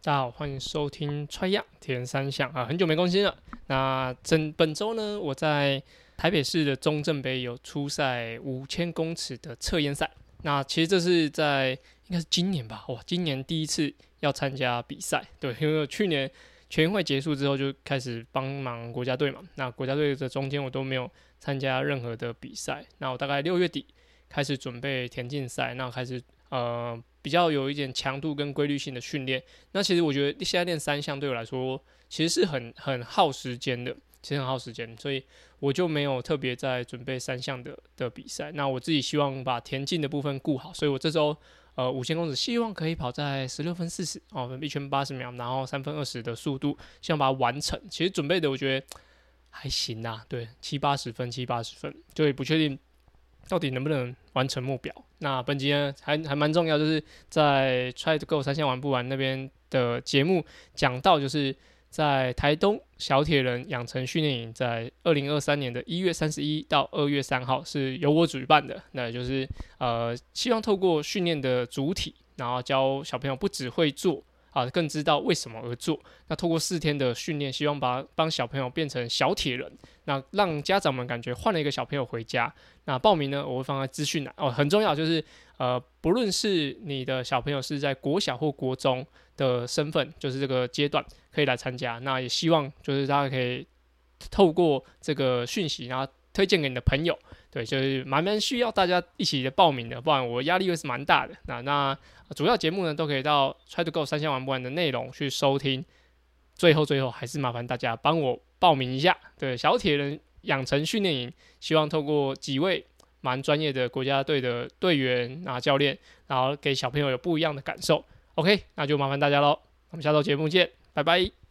大家好，欢迎收听 Try 样铁人三项啊，很久没更新了。那整本周呢，我在台北市的中正杯有出赛五千公尺的测验赛。那其实这是在应该是今年吧，哇，今年第一次要参加比赛。对，因为去年全运会结束之后就开始帮忙国家队嘛。那国家队的中间我都没有参加任何的比赛。那我大概六月底开始准备田径赛，那开始呃。比较有一点强度跟规律性的训练，那其实我觉得现在练三项对我来说其实是很很耗时间的，其实很耗时间，所以我就没有特别在准备三项的的比赛。那我自己希望把田径的部分顾好，所以我这周呃五千公尺希望可以跑在十六分四十哦，一圈八十秒，然后三分二十的速度，希望把它完成。其实准备的我觉得还行啊，对，七八十分，七八十分，就也不确定。到底能不能完成目标？那本集呢还还蛮重要，就是在 Try to Go 三项玩不完那边的节目讲到，就是在台东小铁人养成训练营，在二零二三年的一月三十一到二月三号是由我主办的。那就是呃，希望透过训练的主体，然后教小朋友不只会做。啊，更知道为什么而做。那透过四天的训练，希望把帮小朋友变成小铁人。那让家长们感觉换了一个小朋友回家。那报名呢，我会放在资讯栏哦，很重要，就是呃，不论是你的小朋友是在国小或国中的身份，就是这个阶段可以来参加。那也希望就是大家可以透过这个讯息，然后推荐给你的朋友。对，就是蛮蛮需要大家一起的报名的，不然我压力会是蛮大的。那那主要节目呢，都可以到 Try to Go 三千玩不完的内容去收听。最后最后还是麻烦大家帮我报名一下，对，小铁人养成训练营，希望透过几位蛮专业的国家队的队员啊教练，然后给小朋友有不一样的感受。OK，那就麻烦大家喽，我们下周节目见，拜拜。